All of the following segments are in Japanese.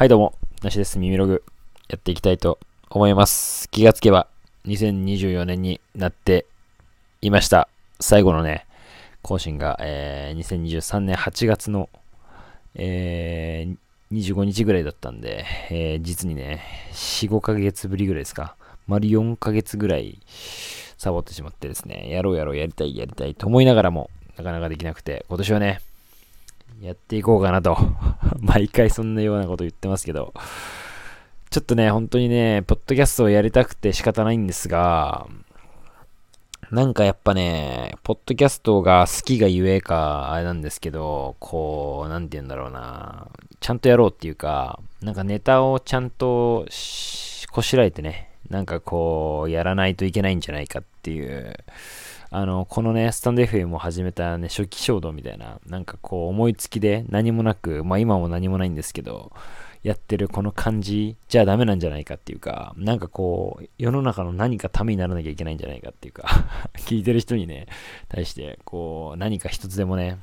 はいどうも、なしです。耳ログやっていきたいと思います。気がつけば2024年になっていました。最後のね、更新が、えー2023年8月の、えー25日ぐらいだったんで、えー実にね、4、5ヶ月ぶりぐらいですか。丸4ヶ月ぐらいサボってしまってですね、やろうやろうやりたいやりたいと思いながらも、なかなかできなくて、今年はね、やっていこうかなと。毎回そんなようなこと言ってますけど、ちょっとね、本当にね、ポッドキャストをやりたくて仕方ないんですが、なんかやっぱね、ポッドキャストが好きがゆえか、あれなんですけど、こう、なんて言うんだろうな、ちゃんとやろうっていうか、なんかネタをちゃんとこしらえてね、なんかこう、やらないといけないんじゃないかっていう、あの、このね、スタンド FM を始めたね、初期衝動みたいな、なんかこう、思いつきで何もなく、まあ今も何もないんですけど、やってるこの感じじゃダメなんじゃないかっていうか、なんかこう、世の中の何かためにならなきゃいけないんじゃないかっていうか、聞いてる人にね、対して、こう、何か一つでもね、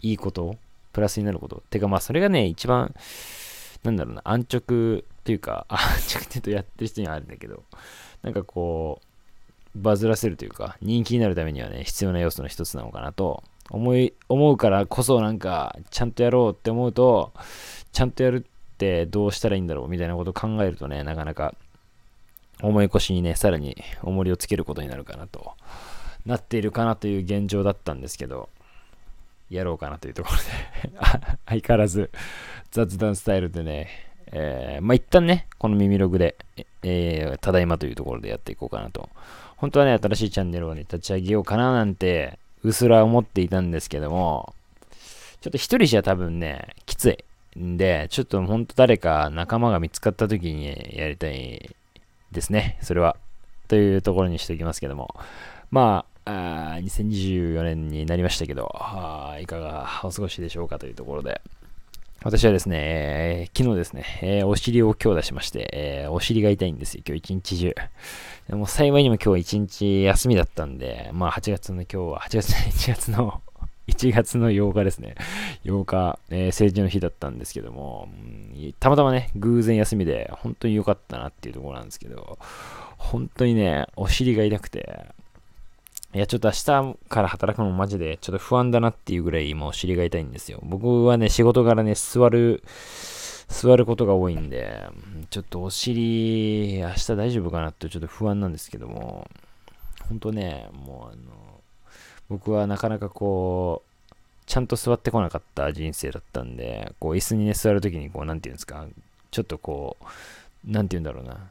いいこと、プラスになること。てかまあそれがね、一番、なんだろうな、安直というか、安直って言うとやってる人にはあるんだけど、なんかこう、バズらせるというか、人気になるためにはね、必要な要素の一つなのかなと思い、思うからこそなんか、ちゃんとやろうって思うと、ちゃんとやるってどうしたらいいんだろうみたいなことを考えるとね、なかなか思い越しにね、さらに重りをつけることになるかなと、なっているかなという現状だったんですけど、やろうかなというところで 相変わらず雑談スタイルでね、えー、まあ一旦ね、この耳ログで、えーただいまというところでやっていこうかなと。本当はね、新しいチャンネルをね、立ち上げようかななんて、うすら思っていたんですけども、ちょっと一人じゃ多分ね、きつい。んで、ちょっと本当誰か仲間が見つかった時にやりたいですね。それは。というところにしておきますけども。まあ、あ2024年になりましたけど、いかがお過ごしでしょうかというところで。私はですね、えー昨日ですね、えーお尻を強打しまして、えーお尻が痛いんですよ、今日一日中。でも幸いにも今日一日休みだったんで、まあ8月の今日は、8月、1月の、1月の8日ですね。8日、えー成人の日だったんですけども、たまたまね、偶然休みで、本当に良かったなっていうところなんですけど、本当にね、お尻が痛くて、いや、ちょっと明日から働くのマジでちょっと不安だなっていうぐらい今お尻が痛いんですよ。僕はね、仕事柄ね、座る、座ることが多いんで、ちょっとお尻、明日大丈夫かなってちょっと不安なんですけども、本当ね、もうあの、僕はなかなかこう、ちゃんと座ってこなかった人生だったんで、こう椅子にね、座るときにこう、なんていうんですか、ちょっとこう、なんていうんだろうな、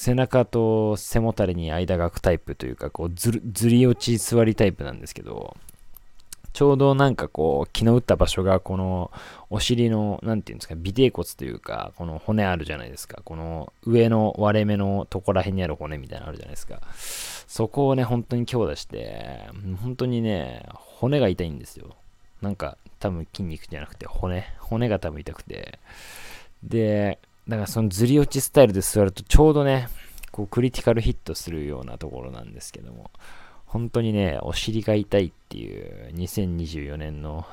背中と背もたれに間が空くタイプというか、こうずる、ずり落ち座りタイプなんですけど、ちょうどなんかこう、気の打った場所が、このお尻の、なんていうんですか、尾てい骨というか、この骨あるじゃないですか。この上の割れ目のとこら辺にある骨みたいなのあるじゃないですか。そこをね、本当に強打して、本当にね、骨が痛いんですよ。なんか、多分筋肉じゃなくて骨。骨が多分痛くて。で、だからそのずり落ちスタイルで座るとちょうどね、こうクリティカルヒットするようなところなんですけども、本当にね、お尻が痛いっていう2024年の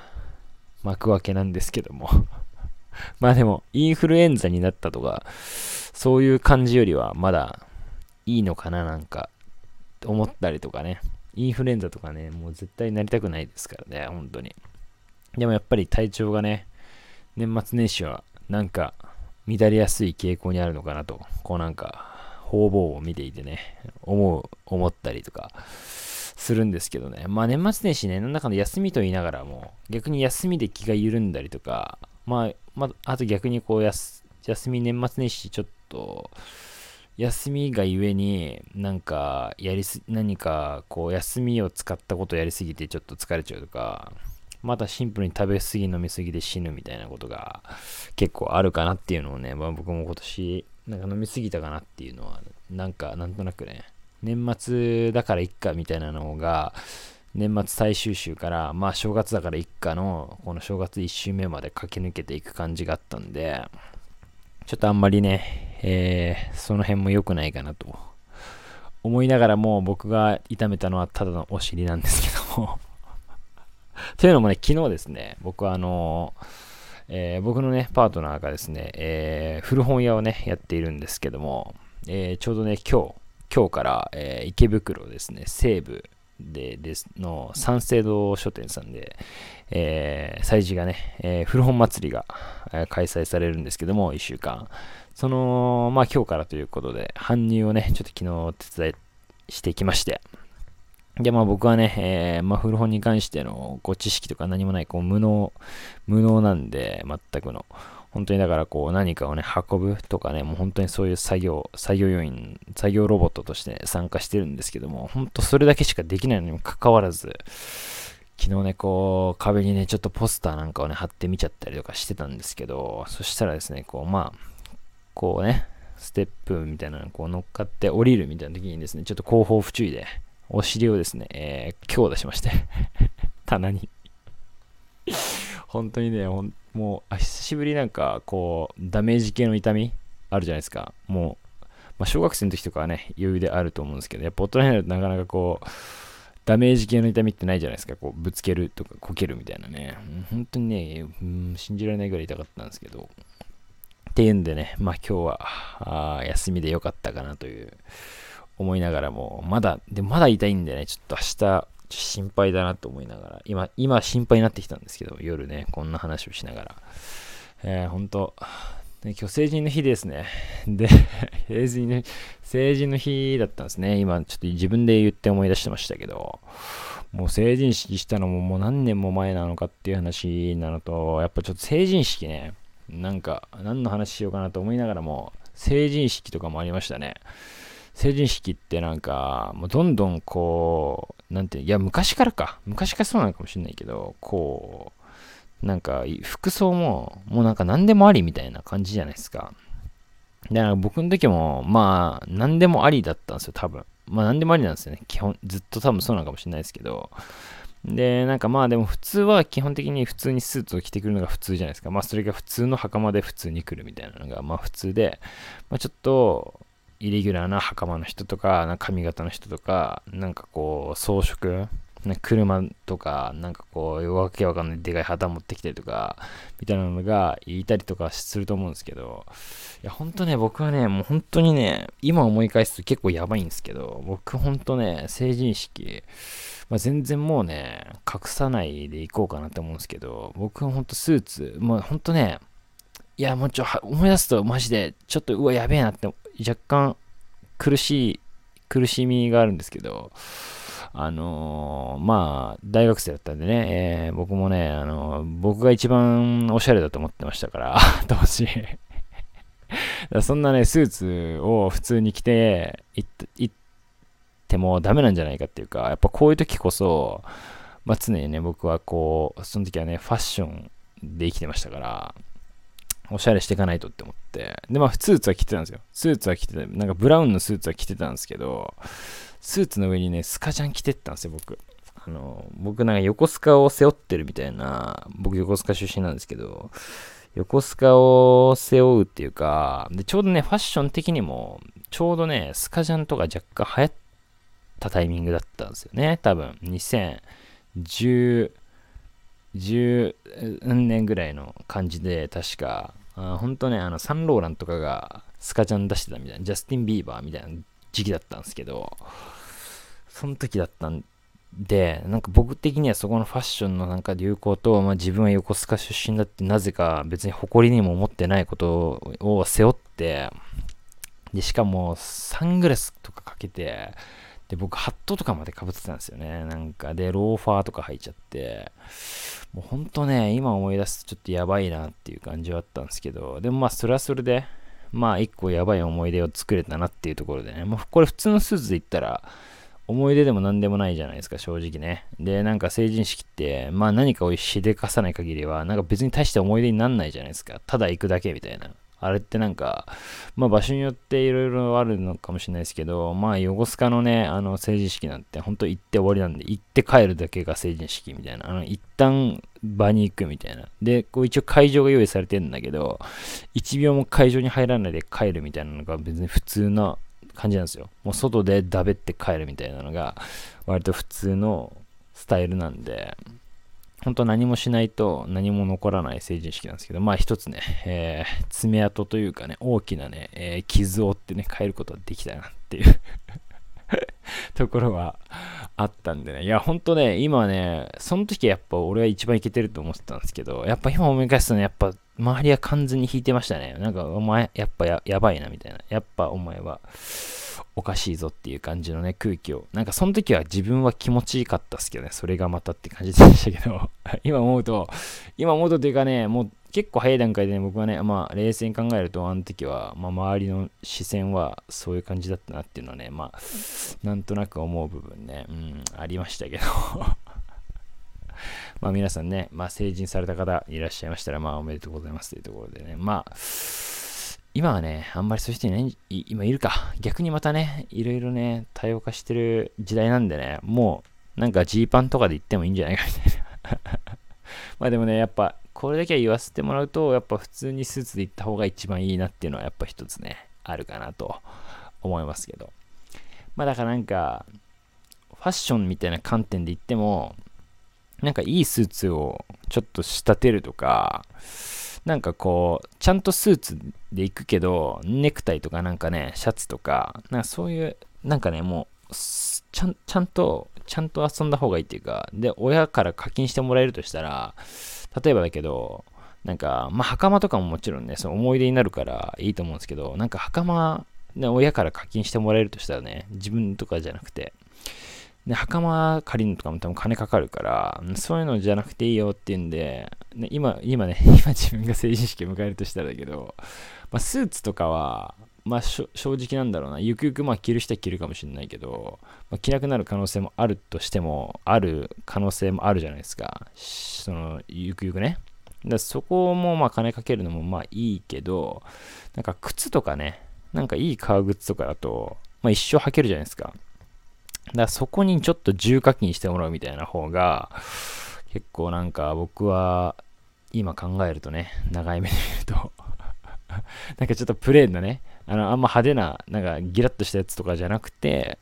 幕開けなんですけども。まあでも、インフルエンザになったとか、そういう感じよりはまだいいのかななんか、思ったりとかね。インフルエンザとかね、もう絶対なりたくないですからね、本当に。でもやっぱり体調がね、年末年始はなんか乱れやすい傾向にあるのかなと、こうなんか方々を見ていてね、思う、思ったりとかするんですけどね。まあ年末年始ね、なんだかんだ休みと言いながらも、逆に休みで気が緩んだりとか、まあ、まあ、あと逆にこうやす、休み年末年始ちょっと、休みがゆえになんかやりす何かこう休みを使ったことやりすぎてちょっと疲れちゃうとかまたシンプルに食べ過ぎ飲み過ぎで死ぬみたいなことが結構あるかなっていうのをね、まあ、僕も今年なんか飲み過ぎたかなっていうのはなんかなんとなくね年末だからいっかみたいなのが年末最終週からまあ正月だからいっかのこの正月1週目まで駆け抜けていく感じがあったんでちょっとあんまりね、えーその辺も良くないかなと思いながらも僕が痛めたのはただのお尻なんですけども。というのもね、昨日ですね、僕はあのえー、僕のね、パートナーがですね、えー、古本屋をね、やっているんですけども、えー、ちょうどね、今日、今日から、え、池袋ですね、西部でですの三省堂書店さんで、え、催事がね、え、古本祭りが、え、開催されるんですけども、1週間。その、まあ今日からということで、搬入をね、ちょっと昨日手伝いしてきまして、で、まあ僕はね、えー、まあ古本に関してのこう知識とか何もない、こう無能、無能なんで、全くの。本当にだからこう何かをね、運ぶとかね、もう本当にそういう作業、作業要員、作業ロボットとして参加してるんですけども、本当それだけしかできないのにもかかわらず、昨日ね、こう、壁にね、ちょっとポスターなんかをね、貼ってみちゃったりとかしてたんですけど、そしたらですね、こう、まあ、こうね、ステップみたいなのこう乗っかって降りるみたいな時にですね、ちょっと後方不注意で、お尻をですね、えー、強打しまして 棚に本当にね、ほんもう、久しぶりなんか、こう、ダメージ系の痛みあるじゃないですか。もう、まあ、小学生の時とかはね、余裕であると思うんですけど、やっぱ大人になるとなかなかこう、ダメージ系の痛みってないじゃないですか。こう、ぶつけるとか、こけるみたいなね。本当にね、うん、信じられないぐらい痛かったんですけど。っていうんでね、まあ今日は、あ休みでよかったかなという思いながらも、まだ、で、まだ痛いんでね、ちょっと明日、心配だなと思いながら、今、今心配になってきたんですけど、夜ね、こんな話をしながら。えー、本当今日成人の日ですね。で、成人の、成人の日だったんですね。今、ちょっと自分で言って思い出してましたけど、もう成人式したのももう何年も前なのかっていう話なのと、やっぱちょっと成人式ね、なんか、何の話しようかなと思いながらも、成人式とかもありましたね。成人式ってなんか、もうどんどんこう、なんて、いや、昔からか。昔からそうなのかもしんないけど、こう、なんか、服装も、もうなんか何でもありみたいな感じじゃないですか。だから僕の時も、まあ、何でもありだったんですよ、多分。まあ、何でもありなんですよね。基本、ずっと多分そうなのかもしれないですけど。で、なんかまあでも普通は基本的に普通にスーツを着てくるのが普通じゃないですか。まあそれが普通の袴で普通に来るみたいなのがまあ普通で、まあちょっとイレギュラーな袴の人とか、な髪型の人とか、なんかこう、装飾、車とか、なんかこう、わけわかんないでかい旗持ってきたりとか、みたいなのがいたりとかすると思うんですけど、いや、ほんとね、僕はね、もう本当にね、今思い返すと結構やばいんですけど、僕ほんとね、成人式、まあ、全然もうね、隠さないでいこうかなって思うんですけど、僕はほんとスーツ、もうほんとね、いや、もうちょ、思い出すとマジで、ちょっと、うわ、やべえなって若干苦しい、苦しみがあるんですけど、あのー、まあ、大学生だったんでね、えー、僕もね、あのー、僕が一番おしゃれだと思ってましたから、当時。そんなね、スーツを普通に着て行ってもダメなんじゃないかっていうか、やっぱこういう時こそ、まあ、常にね、僕はこう、その時はね、ファッションで生きてましたから、おしゃれしていかないとって思って。で、まあ、スーツは着てたんですよ。スーツは着てた。なんかブラウンのスーツは着てたんですけど、スーツの上にね、スカジャン着てったんですよ、僕。あの、僕なんか横須賀を背負ってるみたいな、僕横須賀出身なんですけど、横須賀を背負うっていうか、で、ちょうどね、ファッション的にも、ちょうどね、スカジャンとか若干流行ったタイミングだったんですよね。多分、2010、10年ぐらいの感じで、確か、本当ね、あの、サンローランとかがスカジャン出してたみたいな、ジャスティン・ビーバーみたいな時期だったんですけど、その時だったんで、なんか僕的にはそこのファッションのなんか流行と、まあ、自分は横須賀出身だってなぜか別に誇りにも思ってないことを背負って、で、しかもサングラスとかかけて、で、僕ハットとかまでかぶってたんですよね。なんか、で、ローファーとか履いちゃって、もうほんとね、今思い出すとちょっとやばいなっていう感じはあったんですけど、でもまあそれはそれで、まあ一個やばい思い出を作れたなっていうところでね、もうこれ普通のスーツで言ったら、思い出でも何でもないじゃないですか、正直ね。で、なんか成人式って、まあ何かをしでかさない限りは、なんか別に大して思い出になんないじゃないですか。ただ行くだけみたいな。あれってなんか、まあ場所によっていろいろあるのかもしれないですけど、まあ横須賀のね、あの成人式なんて本当行って終わりなんで、行って帰るだけが成人式みたいな。あの、一旦場に行くみたいな。で、こう一応会場が用意されてるんだけど、1秒も会場に入らないで帰るみたいなのが別に普通な感じなんですよ。もう外でだべって帰るみたいなのが、割と普通のスタイルなんで、本当何もしないと何も残らない成人式なんですけど、まあ一つね、えー、爪痕というかね、大きなね、えー、傷を負ってね、変えることができたなっていう ところはあったんでね。いや、ほんとね、今ね、その時はやっぱ俺は一番いけてると思ってたんですけど、やっぱ今思い返すとね、やっぱ周りは完全に引いてましたね。なんかお前、やっぱやばいなみたいな。やっぱお前は、おかしいぞっていう感じのね、空気を。なんかその時は自分は気持ちいいかったっすけどね、それがまたって感じでしたけど、今思うと、今思うとというかね、もう結構早い段階で、ね、僕はね、まあ冷静に考えると、あの時は、まあ周りの視線はそういう感じだったなっていうのはね、まあ、なんとなく思う部分ね、うん、ありましたけど。まあ皆さんね、まあ成人された方いらっしゃいましたら、まあおめでとうございますというところでね、まあ、今はね、あんまりそういう人いない、今いるか。逆にまたね、いろいろね、多様化してる時代なんでね、もう、なんかジーパンとかで行ってもいいんじゃないかみたいな。まあでもね、やっぱ、これだけは言わせてもらうと、やっぱ普通にスーツで行った方が一番いいなっていうのは、やっぱ一つね、あるかなと思いますけど。まあだからなんか、ファッションみたいな観点で言っても、なんかいいスーツをちょっと仕立てるとか、なんかこう、ちゃんとスーツで行くけど、ネクタイとかなんかね、シャツとか、なんかそういう、なんかね、もう、ちゃんちゃんと、ちゃんと遊んだ方がいいっていうか、で、親から課金してもらえるとしたら、例えばだけど、なんか、まあ、袴とかももちろんね、その思い出になるからいいと思うんですけど、なんか袴、ね、親から課金してもらえるとしたらね、自分とかじゃなくて、で、袴借りるのとかも多分金かかるから、そういうのじゃなくていいよっていうんで、ね、今、今ね、今自分が成人式を迎えるとしたらだけど、まあ、スーツとかは、まあ、正直なんだろうな、ゆくゆくまあ着る人は着るかもしれないけど、まあ、着なくなる可能性もあるとしても、ある可能性もあるじゃないですか。その、ゆくゆくね。だそこもまあ金かけるのもまあいいけど、なんか靴とかね、なんかいい革靴とかだと、まあ一生履けるじゃないですか。だからそこにちょっと重課金してもらうみたいな方が、結構なんか僕は今考えるとね、長い目で見ると なんかちょっとプレーンなね、あの、あんま派手な、なんかギラッとしたやつとかじゃなくて、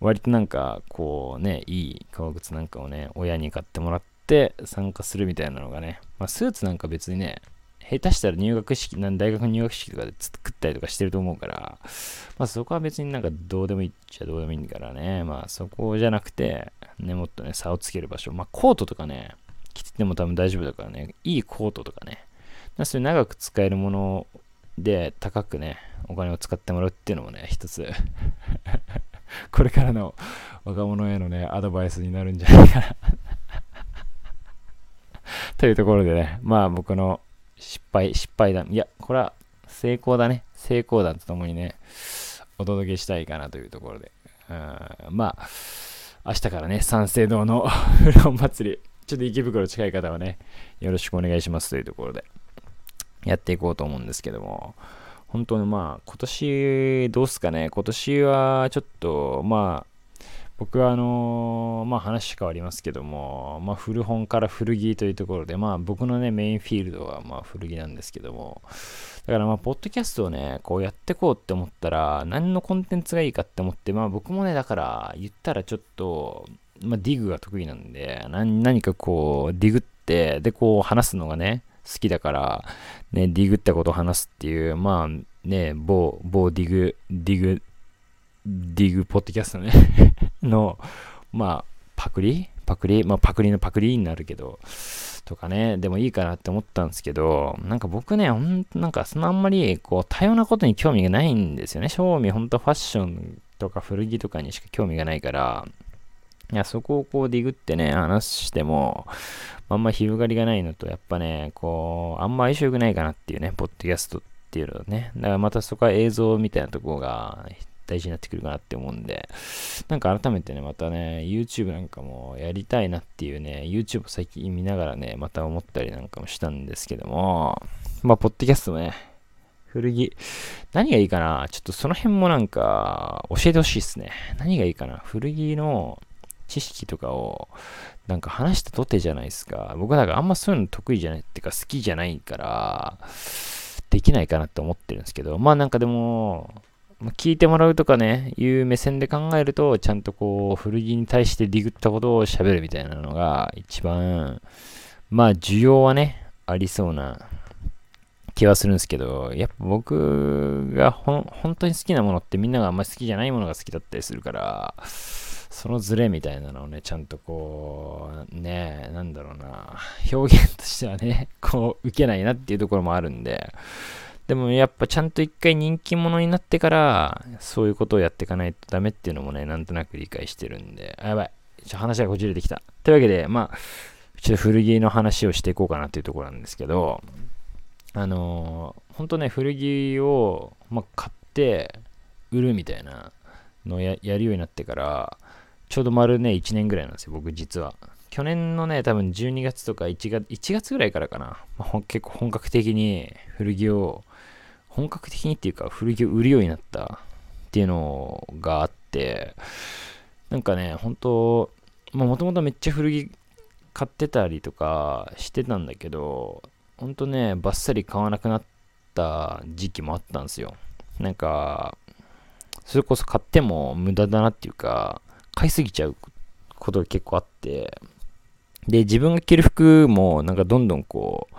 割となんかこうね、いい革靴なんかをね、親に買ってもらって参加するみたいなのがね、まあスーツなんか別にね、下手したら入学式、大学入学式とかで作ったりとかしてると思うから、まあそこは別になんかどうでもいいっちゃどうでもいいからね、まあそこじゃなくて、ね、もっとね、差をつける場所、まあコートとかね、着てても多分大丈夫だからね、いいコートとかね、それ長く使えるもので高くね、お金を使ってもらうっていうのもね、一つ これからの若者へのね、アドバイスになるんじゃないかな。というところでね、まあ僕の失敗、失敗談。いや、これは成功だね。成功談とともにね、お届けしたいかなというところで。うんまあ、明日からね、三省堂のフロン祭り、ちょっと池袋近い方はね、よろしくお願いしますというところで、やっていこうと思うんですけども、本当にまあ、今年どうすかね、今年はちょっと、まあ、僕はあのー、まあ話変わりますけども、まあ古本から古着というところで、まあ僕のね、メインフィールドはまあ古着なんですけども、だからまあ、ポッドキャストをね、こうやってこうって思ったら、何のコンテンツがいいかって思って、まあ僕もね、だから言ったらちょっと、まあディグが得意なんで、何かこう、ディグって、でこう話すのがね、好きだから、ね、ディグったことを話すっていう、まあね、某、某ディグ、ディグ、ディグポッドキャストね。の、まあ、パクリ？パクリ？まあ、パクリのパクリになるけど、とかね、でもいいかなって思ったんですけど、なんか僕ね、ほんとなんかそのあんまり、こう、多様なことに興味がないんですよね。正味、ほんとファッションとか古着とかにしか興味がないから、いや、そこをこうディグってね、話しても、あんま広がりがないのと、やっぱね、こう、あんま相性良くないかなっていうね、ポッドキャストっていうのね。だからまたそこは映像みたいなとこが大事になってくるかなって思うんで、なんか改めてね、またね、YouTube なんかもやりたいなっていうね、YouTube 最近見ながらね、また思ったりなんかもしたんですけども、まあ、ポッドキャストね、古着、何がいいかなちょっとその辺もなんか教えてほしいっすね。何がいいかな古着の知識とかをなんか話したとてじゃないですか。僕だかあんまそういうの得意じゃないっていうか好きじゃないから、できないかなって思ってるんですけど、まあなんかでも、聞いてもらうとかね、いう目線で考えると、ちゃんとこう、古着に対してディグったことを喋るみたいなのが、一番、まあ、需要はね、ありそうな気はするんですけど、やっぱ僕がほ本当に好きなものってみんながあんまり好きじゃないものが好きだったりするから、そのズレみたいなのをね、ちゃんとこう、ね、なんだろうな、表現としてはね、こう、受けないなっていうところもあるんで、でもやっぱちゃんと一回人気者になってから、そういうことをやっていかないとダメっていうのもね、なんとなく理解してるんで、あ、やばい。ちょ話がこじれてきた。というわけで、まあ、ちょっと古着の話をしていこうかなっていうところなんですけど、あのー、ほんとね、古着を、まあ、買って売るみたいなのをやるようになってから、ちょうど丸ね、1年ぐらいなんですよ、僕実は。去年のね、多分12月とか1月 ,1 月ぐらいからかな、まあ、結構本格的に古着を、本格的にっていうか古着を売るようになったっていうのがあって、なんかね、本当まもともとめっちゃ古着買ってたりとかしてたんだけど、ほんとね、バッサリ買わなくなった時期もあったんですよ。なんか、それこそ買っても無駄だなっていうか、買いすぎちゃうことが結構あって、で、自分が着る服もなんかどんどんこう、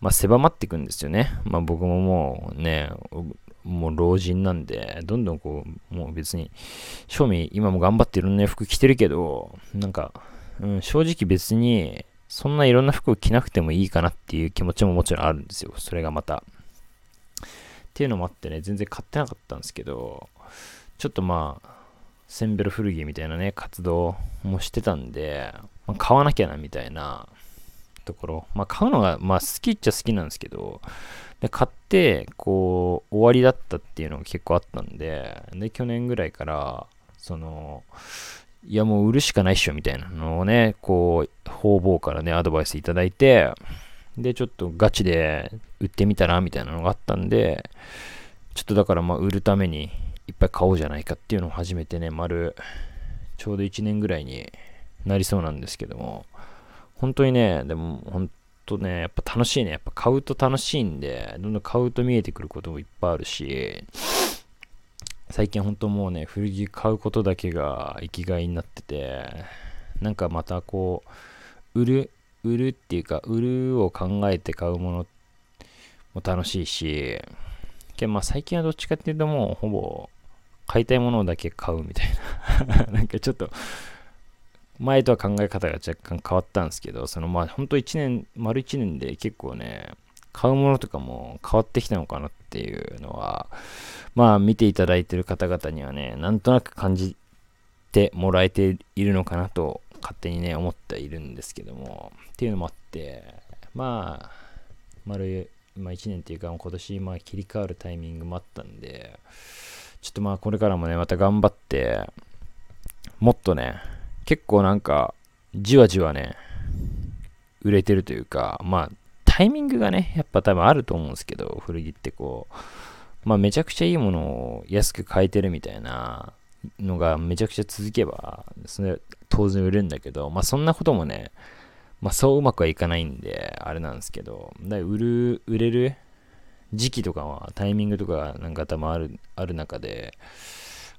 まあ狭まっていくんですよね。まあ僕ももうね、もう老人なんで、どんどんこう、もう別に、正味今も頑張っていろんな服着てるけど、なんか、うん、正直別に、そんないろんな服を着なくてもいいかなっていう気持ちももちろんあるんですよ。それがまた。っていうのもあってね、全然買ってなかったんですけど、ちょっとまあ、センベロ古着みたいなね、活動もしてたんで、ま、買わなきゃなみたいなところ。まあ、買うのが、まあ、好きっちゃ好きなんですけど、で買って、こう、終わりだったっていうのが結構あったんで、で、去年ぐらいから、その、いやもう売るしかないっしょみたいなのをね、こう、方々からね、アドバイスいただいて、で、ちょっとガチで売ってみたらみたいなのがあったんで、ちょっとだからまあ売るためにいっぱい買おうじゃないかっていうのを初めてね、丸、ちょうど1年ぐらいになりそうなんですけども、本当にね、でも本当ね、やっぱ楽しいね。やっぱ買うと楽しいんで、どんどん買うと見えてくることもいっぱいあるし、最近本当もうね、古着買うことだけが生きがいになってて、なんかまたこう、売る、売るっていうか、売るを考えて買うものも楽しいし、けまあ最近はどっちかっていうともうほぼ買いたいものだけ買うみたいな なんかちょっと前とは考え方が若干変わったんですけど、そのまあ本当1年、丸1年で結構ね、買うものとかも変わってきたのかなっていうのは、まあ見ていただいてる方々にはね、なんとなく感じてもらえているのかなと勝手にね、思っているんですけども、っていうのもあって、まあ、丸、まあ1年っていうか今年まあ切り替わるタイミングもあったんで、ちょっとまあこれからもね、また頑張って、もっとね、結構なんか、じわじわね、売れてるというか、まあ、タイミングがね、やっぱ多分あると思うんですけど、古着ってこう、まあめちゃくちゃいいものを安く買えてるみたいなのがめちゃくちゃ続けば、それ当然売れるんだけど、まあそんなこともね、まあそううまくはいかないんで、あれなんですけど、だ売る、売れる時期とかは、タイミングとかなんか多分ある、ある中で、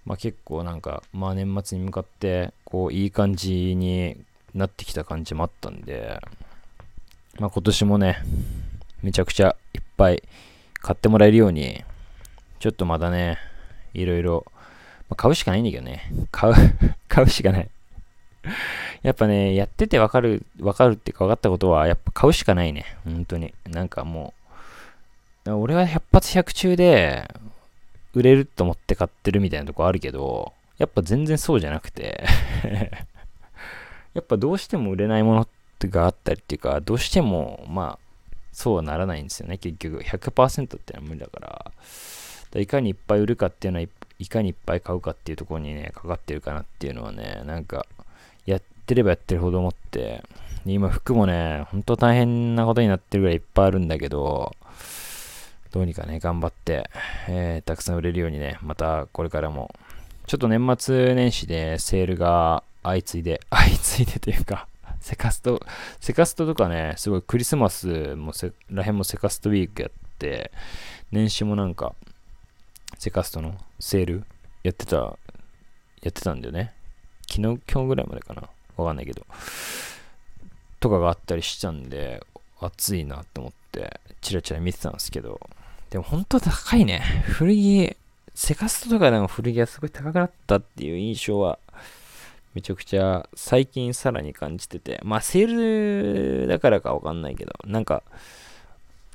まあ結構なんか、まあ年末に向かって、こういい感じになってきた感じもあったんで、まあ今年もね、めちゃくちゃいっぱい買ってもらえるように、ちょっとまだね、いろいろ、まあ、買うしかないんだけどね。買う 買うしかないやっぱね、やっててわかる、わかるっていうか分かったことは、やっぱ買うしかないね。本当に。なんかもう、俺は100発100中で、売れると思って買ってるみたいなとこあるけど、やっぱ全然そうじゃなくて やっぱどうしても売れないものがあったりっていうか、どうしても、まあ、そうはならないんですよね、結局。100%ってのは無理だから。からいかにいっぱい売るかっていうのは、いかにいっぱい買うかっていうところにね、かかってるかなっていうのはね、なんか、やってればやってるほど思って、今服もね、ほんと大変なことになってるぐらいいっぱいあるんだけど、どうにかね、頑張って、えー、たくさん売れるようにね、またこれからも、ちょっと年末年始でセールが相次いで、相次いでというかセカスト、セカストとかね、すごいクリスマスもせらへんもセカストウィークやって、年始もなんか、セカストのセールやってた、やってたんだよね。昨日、今日ぐらいまでかな。わかんないけど。とかがあったりしたんで、暑いなと思って、チラチラ見てたんですけど、でも本当高いね。古着、セカストとかでも古着がすごい高くなったっていう印象は、めちゃくちゃ最近さらに感じてて、まあセールだからかわかんないけど、なんか、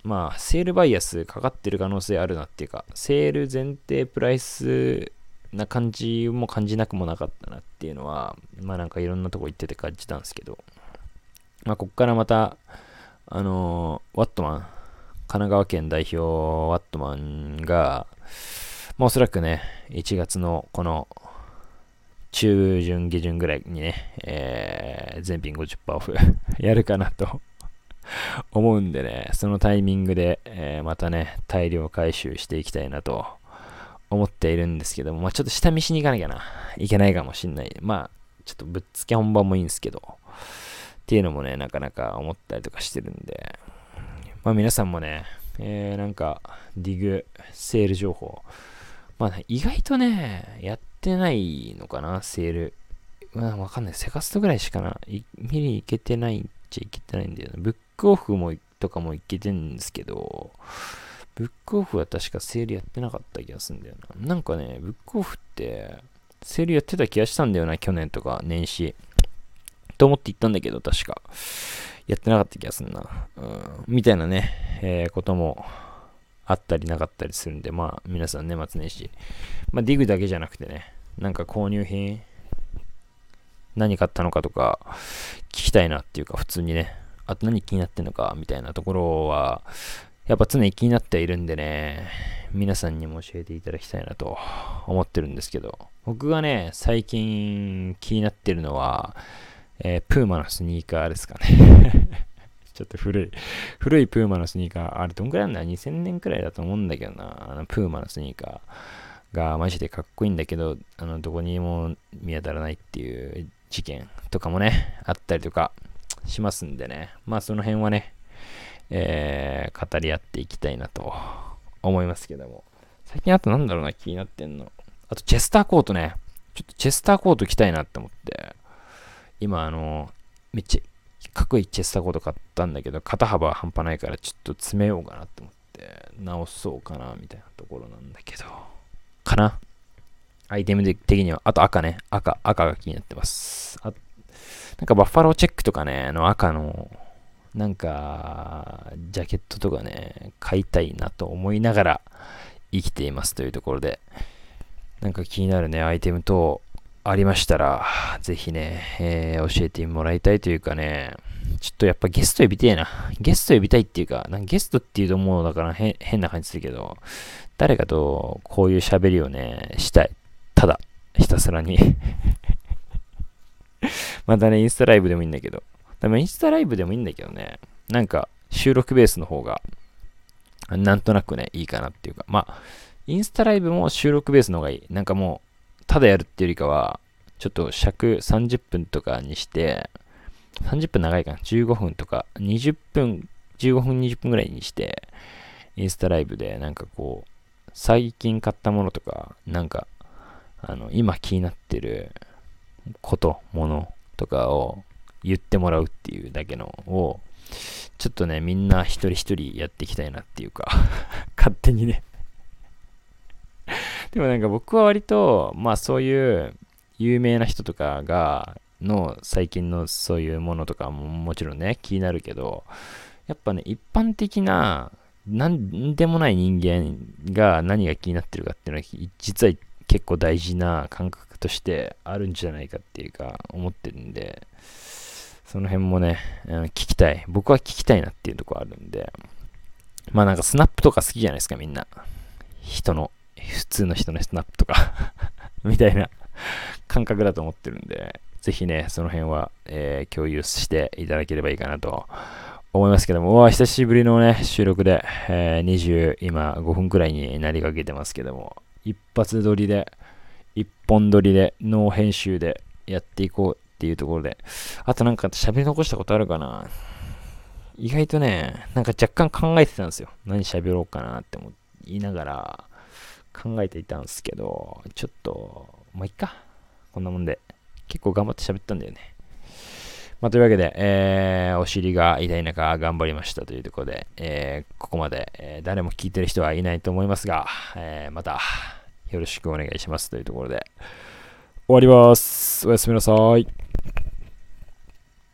まあセールバイアスかかってる可能性あるなっていうか、セール前提プライスな感じも感じなくもなかったなっていうのは、まあなんかいろんなとこ行ってて感じたんですけど、まあこっからまた、あのー、ワットマン、神奈川県代表ワットマンが、まあおそらくね、1月のこの中旬下旬ぐらいにね、えー、全品50%オフ やるかなと 思うんでね、そのタイミングで、えー、またね、大量回収していきたいなと思っているんですけども、まあちょっと下見しに行かなきゃな、いけないかもしんない。まあ、ちょっとぶっつけ本番もいいんですけど、っていうのもね、なかなか思ったりとかしてるんで、まあ皆さんもね、えー、なんか、ディグ、セール情報、まあ、意外とね、やってないのかな、セール。まあ、わかんない。セカストぐらいしかな、見に行けてないっちゃいけてないんだよね。ブックオフもとかも行けてんですけど、ブックオフは確かセールやってなかった気がするんだよな。なんかね、ブックオフって、セールやってた気がしたんだよな、去年とか年始。と思って行ったんだけど、確か。やってなかった気がするな。うん、みたいなね、えー、こともあったりなかったりするんで、まあ皆さん年末年始、まあディグだけじゃなくてね、なんか購入品、何買ったのかとか聞きたいなっていうか、普通にね、あと何気になってんのかみたいなところは、やっぱ常に気になっているんでね、皆さんにも教えていただきたいなと思ってるんですけど、僕がね、最近気になってるのは、えー、プーマのスニーカーですかね ちょっと古い、古いプーマのスニーカー、あれどんくらいなんだ ?2000 年くらいだと思うんだけどな。あのプーマのスニーカーがマジでかっこいいんだけど、あの、どこにも見当たらないっていう事件とかもね、あったりとかしますんでね。まあその辺はね、えー、語り合っていきたいなと思いますけども。最近あとなんだろうな、気になってんの。あとチェスターコートね。ちょっとチェスターコート着たいなって思って。今あの、めっちゃかっこいいチェスターコード買ったんだけど、肩幅半端ないからちょっと詰めようかなって思って、直そうかなみたいなところなんだけど、かな？アイテム的には、あと赤ね、赤、赤が気になってます。あなんかバッファローチェックとかね、あの赤の、なんか、ジャケットとかね、買いたいなと思いながら生きていますというところで、なんか気になるね、アイテムと、ありましたら、ぜひね、えー、教えてもらいたいというかね、ちょっとやっぱゲスト呼びたいな。ゲスト呼びたいっていうか、なんかゲストっていうともうのだから変な感じするけど、誰かとこういう喋りをね、したい。ただ、ひたすらに またね、インスタライブでもいいんだけど。でもインスタライブでもいいんだけどね、なんか収録ベースの方が、なんとなくね、いいかなっていうか、まあ、インスタライブも収録ベースの方がいい。なんかもう、ただやるっていうよりかは、ちょっと尺30分とかにして、30分長いかな、15分とか、20分、15分、20分ぐらいにして、インスタライブでなんかこう、最近買ったものとか、なんか、あの、今気になってること、ものとかを言ってもらうっていうだけのを、ちょっとね、みんな一人一人やっていきたいなっていうか 勝手にね。でもなんか僕は割と、まあそういう有名な人とかが、の最近のそういうものとかももちろんね、気になるけど、やっぱね、一般的な、なんでもない人間が何が気になってるかっていうのは、実は結構大事な感覚としてあるんじゃないかっていうか、思ってるんで、その辺もね、うん、聞きたい。僕は聞きたいなっていうとこあるんで、まあなんかスナップとか好きじゃないですか、みんな。人の。普通の人のスナップとか みたいな感覚だと思ってるんで、ぜひね、その辺は、えー、共有していただければいいかなと思いますけども、わ久しぶりのね、収録で、えー、20、今5分くらいになりかけてますけども、一発撮りで、一本撮りで、ノー編集でやっていこうっていうところで、あとなんか喋り残したことあるかな。意外とね、なんか若干考えてたんですよ。何喋ろうかなって思いながら、考えていたんですけど、ちょっと、もういっか。こんなもんで。結構頑張って喋ったんだよね。まあ、というわけで、えー、お尻が痛い中頑張りましたというところで、えー、ここまで、えー、誰も聞いてる人はいないと思いますが、えまたよろしくお願いしますというところで終わります。おやすみなさい。